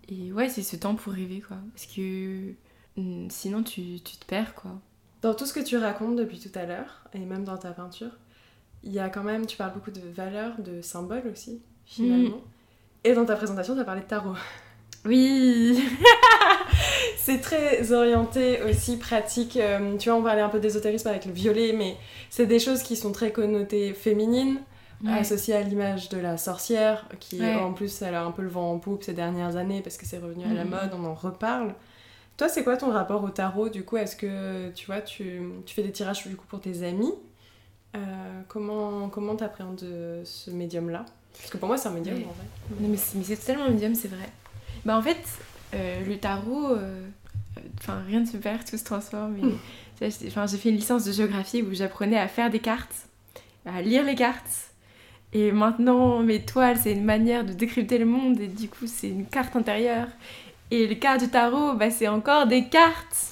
Et ouais, c'est ce temps pour rêver, quoi. Parce que mm, sinon, tu, tu te perds, quoi. Dans tout ce que tu racontes depuis tout à l'heure, et même dans ta peinture, il y a quand même, tu parles beaucoup de valeurs, de symboles aussi, finalement. Mm. Et dans ta présentation, tu as parlé de tarot. Oui C'est très orienté aussi, pratique. euh, tu vois, on parlait un peu d'ésotérisme avec le violet, mais c'est des choses qui sont très connotées féminines, associées à l'image de la sorcière, qui Ouais. en plus, elle a un peu le vent en poupe ces dernières années parce que c'est revenu à la Mhm. mode, on en reparle. Toi, c'est quoi ton rapport au tarot du coup? Est-ce que tu vois, tu, tu fais des tirages du coup pour tes amis? Euh, Comment comment t'appréhendes ce médium-là? Parce que pour moi, c'est un médium en vrai. Non, mais c'est, c'est totalement médium, c'est vrai. Bah, en fait, euh, le tarot, euh, euh, enfin, rien ne se perd, tout se transforme. Et, j'ai- enfin, j'ai fait une licence de géographie où j'apprenais à faire des cartes, à lire les cartes. Et maintenant, mes toiles, c'est une manière de décrypter le monde, et du coup, c'est une carte intérieure. Et les cartes du tarot, bah, c'est encore des cartes.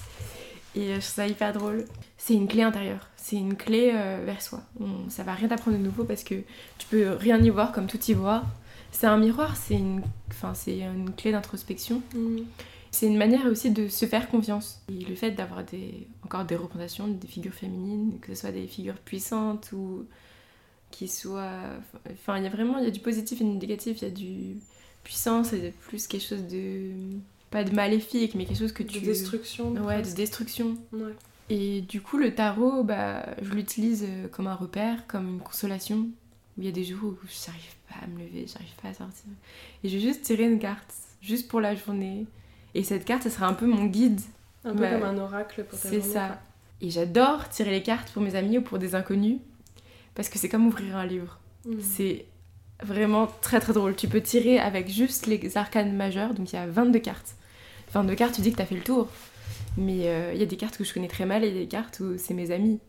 Et euh, je trouve ça hyper drôle. C'est une clé intérieure, c'est une clé euh, vers soi. On- ça va rien t'apprendre de nouveau parce que tu peux rien y voir comme tout y voir. C'est un miroir, c'est une, enfin, c'est une clé d'introspection. Mhm. C'est une manière aussi de se faire confiance. Et le fait d'avoir des, encore des représentations, des figures féminines, que ce soit des figures puissantes ou qui soient... Enfin, il y a vraiment il y a du positif et du négatif. Il y a du puissance et de plus quelque chose de... Pas de maléfique, mais quelque chose que De tu... destruction. Ouais, de destruction. Ouais. Et du coup, le tarot, bah, je l'utilise euh, comme un repère, comme une consolation. Il y a des jours où j'arrive pas à me lever, j'arrive pas à sortir. Et je vais juste tirer une carte, juste pour la journée. Et cette carte, ça sera un peu mon guide. Un peu comme un oracle pour ta C'est journée, ça. quoi. Et j'adore tirer les cartes pour mes amis ou pour des inconnus. Parce que c'est comme ouvrir un livre. Mhm. C'est vraiment très très drôle. Tu peux tirer avec juste les arcanes majeures, donc il y a 22 cartes. 22 cartes, tu dis que t'as fait le tour. Mais euh, il y a des cartes que je connais très mal et des cartes où c'est mes amis.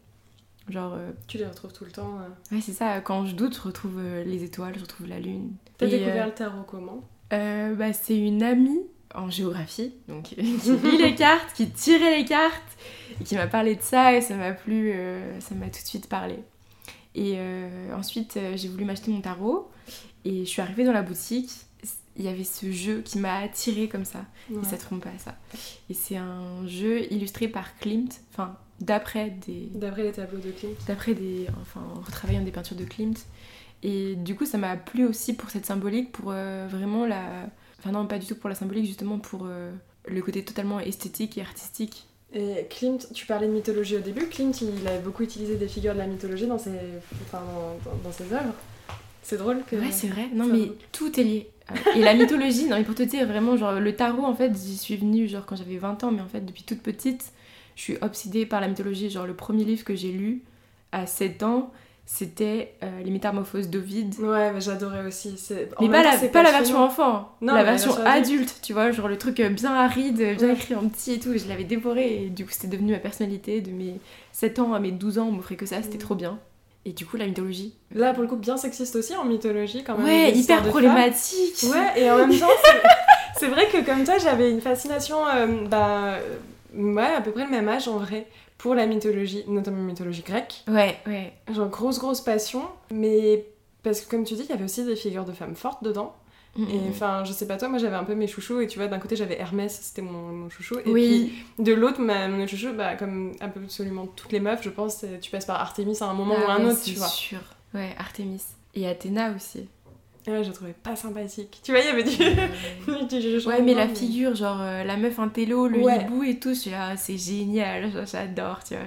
Genre, euh, Tu les retrouves tout le temps. euh. ouais, c'est ça, quand je doute, je retrouve euh, les étoiles, je retrouve la lune. T'as découvert euh, le tarot comment? Bah, C'est une amie en géographie, donc qui lit les cartes, qui tirait les cartes, et qui m'a parlé de ça, et ça m'a plu, ça m'a tout de suite parlé. Et ensuite, j'ai voulu m'acheter mon tarot, et je suis arrivée dans la boutique, il y avait ce jeu qui m'a attirée comme ça. Ouais. Et ça trompe pas ça. Et c'est un jeu illustré par Klimt, enfin d'après des, D'après les tableaux de Klimt. d'après des, enfin en retravaillant des peintures de Klimt. Et du coup, ça m'a plu aussi pour cette symbolique, pour euh, vraiment la, enfin non pas du tout pour la symbolique, justement pour euh, le côté totalement esthétique et artistique. Et Klimt, tu parlais de mythologie au début. Klimt, il avait beaucoup utilisé des figures de la mythologie dans ses, enfin, dans, ses œuvres. C'est drôle que. Ouais, c'est vrai. Non, mais tout est lié. Euh, Et la mythologie, non, mais pour te dire, vraiment, genre, le tarot, en fait, j'y suis venue, genre, quand j'avais 20 ans, mais en fait, depuis toute petite, je suis obsédée par la mythologie. Genre, le premier livre que j'ai lu à 7 ans, c'était euh, Les Métamorphoses d'Ovide. Ouais, mais j'adorais aussi. Mais pas temps, la, c'est pas la version enfant, Non, la la version version adulte. tu vois, genre le truc euh, bien aride, bien Ouais. écrit en petit et tout. Je l'avais dévoré et du coup, c'était devenu ma personnalité. De mes 7 ans à mes 12 ans, on m'offrait que ça, c'était Mm. trop bien. Et du coup, la mythologie. Là, pour le coup, bien sexiste aussi en mythologie, quand même. Ouais, hyper problématique. Ouais, et en même temps, c'est- vrai que comme toi, j'avais une fascination, euh, bah, ouais, à peu près le même âge en vrai, pour la mythologie, notamment la mythologie grecque. Ouais, ouais. Genre, grosse, grosse passion, mais parce que comme tu dis, il y avait aussi des figures de femmes fortes dedans. Mm, Et mm. enfin, je sais pas toi, moi j'avais un peu mes chouchous, et tu vois, d'un côté j'avais Hermès, c'était mon, mon chouchou, et oui, puis de l'autre, mon chouchou, bah, comme absolument toutes les meufs, je pense, c'est- tu passes par Artémis à un moment Ah ou à un ouais, autre, tu vois. sûr. Ouais, Artemis. Et Athéna aussi. Ouais, je la trouvais pas sympathique. Tu vois, il y avait du. Du Ouais, mais la figure, genre euh, la meuf intello, le Ouais. hibou et tout, je c'est génial, j'adore, tu vois.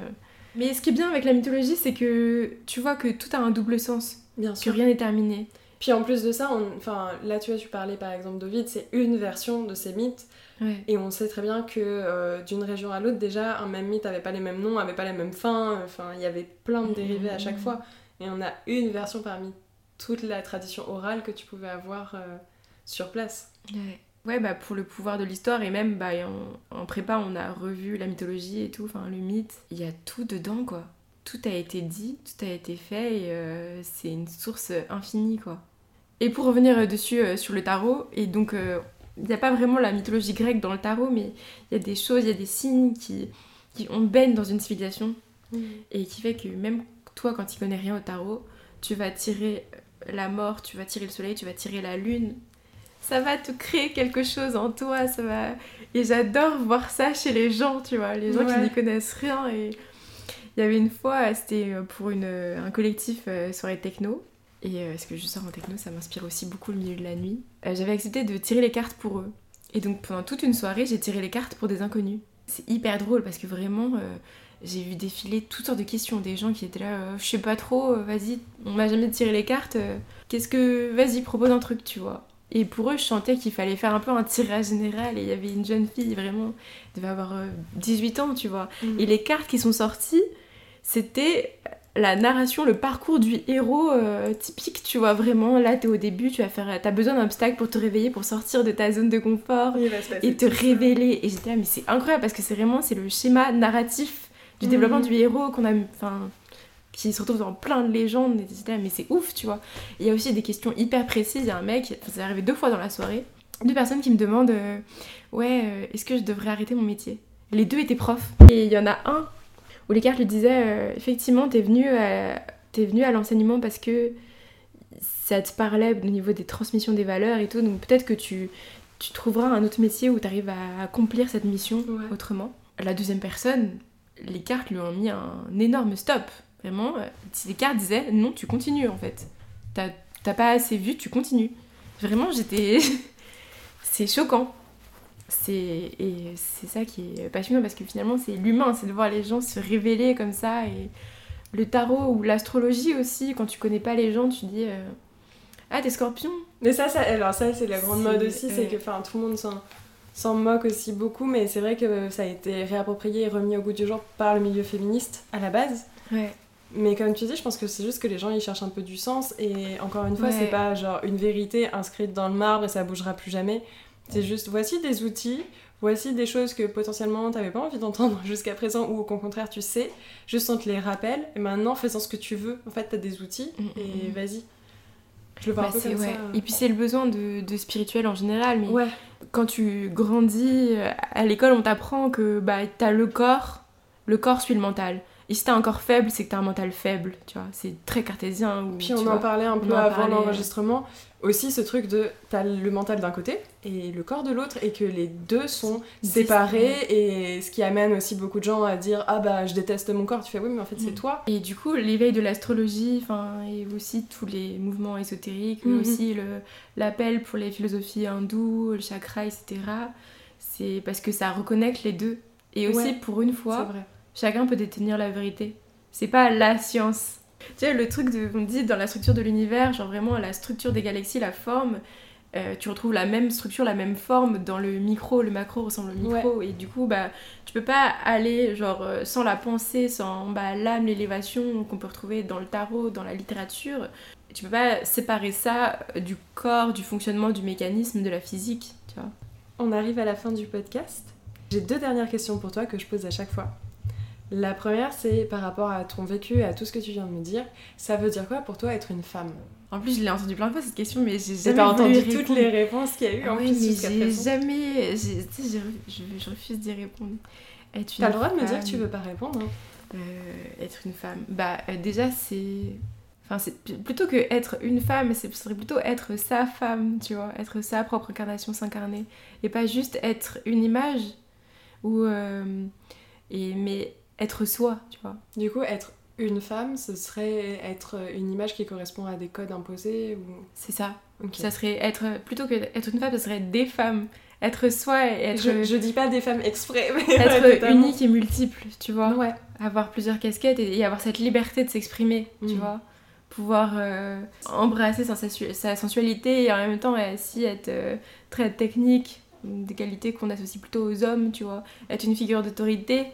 Mais ce qui est bien avec la mythologie, c'est que tu vois que tout a un double sens, Bien que sûr. rien n'est terminé. Puis en plus de ça, on... enfin, là tu vois, tu parlais par exemple d'Ovide, c'est une version de ces mythes, Ouais. et on sait très bien que euh, d'une région à l'autre, déjà, un même mythe avait pas les mêmes noms, avait pas les mêmes fins, enfin, il y avait plein de dérivés à chaque Mhm. fois, et on a une version parmi toute la tradition orale que tu pouvais avoir euh, sur place. Ouais. Ouais, bah pour le pouvoir de l'histoire et même bah, en, en prépa, on a revu la mythologie et tout, enfin le mythe. Il y a tout dedans quoi. Tout a été dit, tout a été fait et euh, c'est une source infinie quoi. Et pour revenir euh, dessus euh, sur le tarot, et donc il n'y a pas vraiment la mythologie grecque dans le tarot, mais il y a des choses, il y a des signes qui, qui on baigne dans une civilisation Mm. et qui fait que même toi, quand tu connais rien au tarot, tu vas tirer la mort, tu vas tirer le soleil, tu vas tirer la lune. Ça va te créer quelque chose en toi, ça va. Et j'adore voir ça chez les gens, tu vois, les gens qui n'y connaissent rien. Et il y avait une fois, c'était euh, pour une, un collectif euh, soirée techno. Et euh, parce que je sors en techno, ça m'inspire aussi beaucoup le milieu de la nuit. Euh, J'avais accepté de tirer les cartes pour eux. Et donc pendant toute une soirée, j'ai tiré les cartes pour des inconnus. C'est hyper drôle parce que vraiment, euh, j'ai vu défiler toutes sortes de questions. Des gens qui étaient là, euh, je sais pas trop, euh, vas-y, on m'a jamais tiré les cartes. euh, Qu'est-ce que. Vas-y, propose un truc, tu vois. Et pour eux, je sentais qu'il fallait faire un peu un tirage général. Et il y avait une jeune fille, vraiment, elle devait avoir euh, 18 ans, tu vois. Mm. Et les cartes qui sont sorties, c'était la narration, le parcours du héros euh, typique, tu vois, vraiment. Là, t'es au début, tu vas faire, t'as besoin d'un obstacle pour te réveiller, pour sortir de ta zone de confort et te révéler. Et j'étais là, mais c'est incroyable parce que c'est vraiment c'est le schéma narratif du développement du héros qu'on a, enfin, qui se retrouve dans plein de légendes. Et j'étais là, mais c'est ouf, tu vois. Il y a aussi des questions hyper précises. Il y a un mec, c'est arrivé deux fois dans la soirée, deux personnes qui me demandent, euh, ouais, euh, est-ce que je devrais arrêter mon métier? Les deux étaient profs. Et il y en a un où les cartes lui disaient, euh, effectivement, t'es venu à, t'es venu à l'enseignement parce que ça te parlait au niveau des transmissions des valeurs et tout. Donc peut-être que tu tu trouveras un autre métier où tu arrives à accomplir cette mission Ouais. autrement. La deuxième personne, les cartes lui ont mis un énorme stop. Vraiment, euh, les cartes disaient non, tu continues en fait. T'as pas assez vu, tu continues. Vraiment, j'étais. c'est choquant. C'est et c'est ça qui est passionnant parce que finalement c'est l'humain, c'est de voir les gens se révéler comme ça et le tarot ou l'astrologie aussi. Quand tu connais pas les gens, tu dis euh, ah t'es Scorpion, Mais ça, ça alors ça, c'est la grande mode aussi, c'est que enfin, tout le monde s'en, s'en moque aussi beaucoup, mais c'est vrai que ça a été réapproprié et remis au goût du jour par le milieu féministe à la base. ouais. Mais comme tu dis, je pense que c'est juste que les gens ils cherchent un peu du sens et encore une fois, Ouais. c'est pas genre une vérité inscrite dans le marbre et ça bougera plus jamais. C'est juste voici des outils, voici des choses que potentiellement t'avais pas envie d'entendre jusqu'à présent ou au contraire tu sais, juste on te les rappelle et maintenant fais-en ce que tu veux. En fait, t'as des outils Mm, et mm. vas-y. Je le vois Bah, un peu c'est- comme ouais. ça. Et puis c'est le besoin de, de spirituel en général, mais Ouais. quand tu grandis, euh, à l'école on t'apprend que bah, t'as le corps, le corps suit le mental. Et si t'as un corps faible, c'est que t'as un mental faible, tu vois. C'est très cartésien. Ou, Puis on en vois. parlait un peu avant parlait. l'enregistrement. Aussi ce truc de t'as le mental d'un côté et le corps de l'autre et que les deux sont séparés et ce qui amène aussi beaucoup de gens à dire ah bah je déteste mon corps. Tu fais oui mais en fait c'est Mm. toi. Et du coup, l'éveil de l'astrologie, enfin, et aussi tous les mouvements ésotériques, mais Mhm. aussi le- l'appel pour les philosophies hindoues, le chakra, etc. C'est parce que ça reconnecte les deux. Et aussi, Ouais, pour une C'est fois, vrai. Chacun peut détenir la vérité. C'est pas la science. Tu sais, le truc de, on dit dans la structure de l'univers, genre vraiment la structure des galaxies, la forme, euh, tu retrouves la même structure, la même forme dans le micro, le macro ressemble au micro, et du coup, bah, tu peux pas aller genre euh, sans la pensée, sans bah, l'âme, l'élévation qu'on peut retrouver dans le tarot, dans la littérature. Tu peux pas séparer ça euh, du corps, du fonctionnement, du mécanisme, de la physique, tu vois. On arrive à la fin du podcast. J'ai deux dernières questions pour toi que je pose à chaque fois. La première c'est par rapport à ton vécu et à tout ce que tu viens de me dire. Ça veut dire quoi pour toi être une femme? En plus, je l'ai entendu plein de fois cette question, mais j'ai jamais pas entendu toutes les réponses qu'il y a eu en Ah ouais, plus mais j'ai jamais. Tu sais, je, refuse d'y répondre. T'as le droit de me dire que tu veux pas répondre. hein. euh, être une femme. Bah, euh, déjà, c'est. Enfin, c'est plutôt que être une femme, c'est- ce serait plutôt être sa femme, tu vois, être sa propre incarnation, s'incarner. Et pas juste être une image, ou. euh, et, mais être soi, tu vois. Du coup, être une femme, ce serait être une image qui correspond à des codes imposés ou... C'est ça. Ok. Ça serait être. Plutôt que être une femme, ça serait des femmes. Être soi et être. Je, je dis pas des femmes exprès, mais être unique et multiple, tu vois. Ouais. avoir plusieurs casquettes et, et avoir cette liberté de s'exprimer, tu Mhm. vois. Pouvoir euh, embrasser sa, sensu- sa sensualité et en même temps aussi être euh, très technique, des qualités qu'on associe plutôt aux hommes, tu vois. Être une figure d'autorité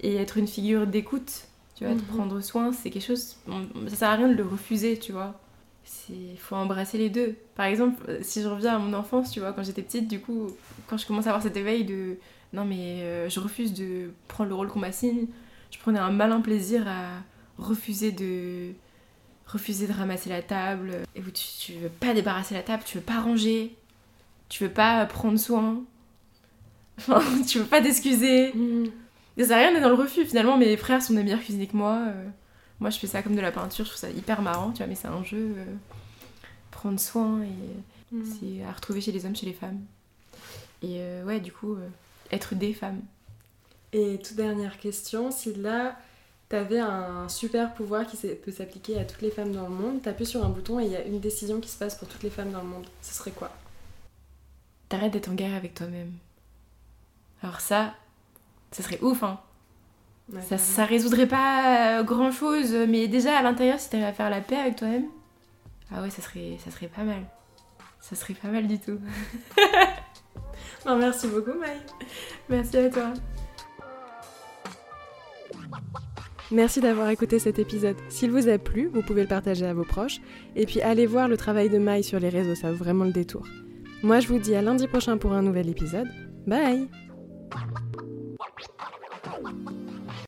et être une figure d'écoute, tu vois, de Mhm. prendre soin, c'est quelque chose. ça sert à rien de le refuser, tu vois. Il faut embrasser les deux. Par exemple, euh, si je reviens à mon enfance, tu vois, quand j'étais petite, du coup, quand je commence à avoir cet éveil de non, mais euh, je refuse de prendre le rôle qu'on m'assigne, je prenais un malin plaisir à refuser de refuser de ramasser la table et où tu, tu veux pas débarrasser la table tu veux pas ranger tu veux pas prendre soin. Enfin, tu veux pas t'excuser. Mhm. Ça rien d'être dans le refus. Finalement, mes frères sont des meilleurs cuisiniers que moi. euh, moi, je fais ça comme de la peinture. Je trouve ça hyper marrant, tu vois, mais c'est un jeu. euh, prendre soin et Mhm. c'est à retrouver chez les hommes, chez les femmes. Et euh, ouais, du coup, être des femmes. Et toute dernière question, si là, t'avais un super pouvoir qui peut s'appliquer à toutes les femmes dans le monde, t'appuies sur un bouton et il y a une décision qui se passe pour toutes les femmes dans le monde, ce serait quoi? T'arrêtes d'être en guerre avec toi-même. Alors ça, ça serait ouf, hein. Ouais, Ça, résoudrait pas grand chose, mais déjà à l'intérieur, si t'arrives à faire la paix avec toi-même, ah ouais, ça serait, ça serait pas mal. Ça serait pas mal du tout. Non, merci beaucoup, Maï. Merci à toi. Merci d'avoir écouté cet épisode. S'il vous a plu, vous pouvez le partager à vos proches. Et puis allez voir le travail de Maï sur les réseaux, ça vaut vraiment le détour. Moi, je vous dis à lundi prochain pour un nouvel épisode. Bye What?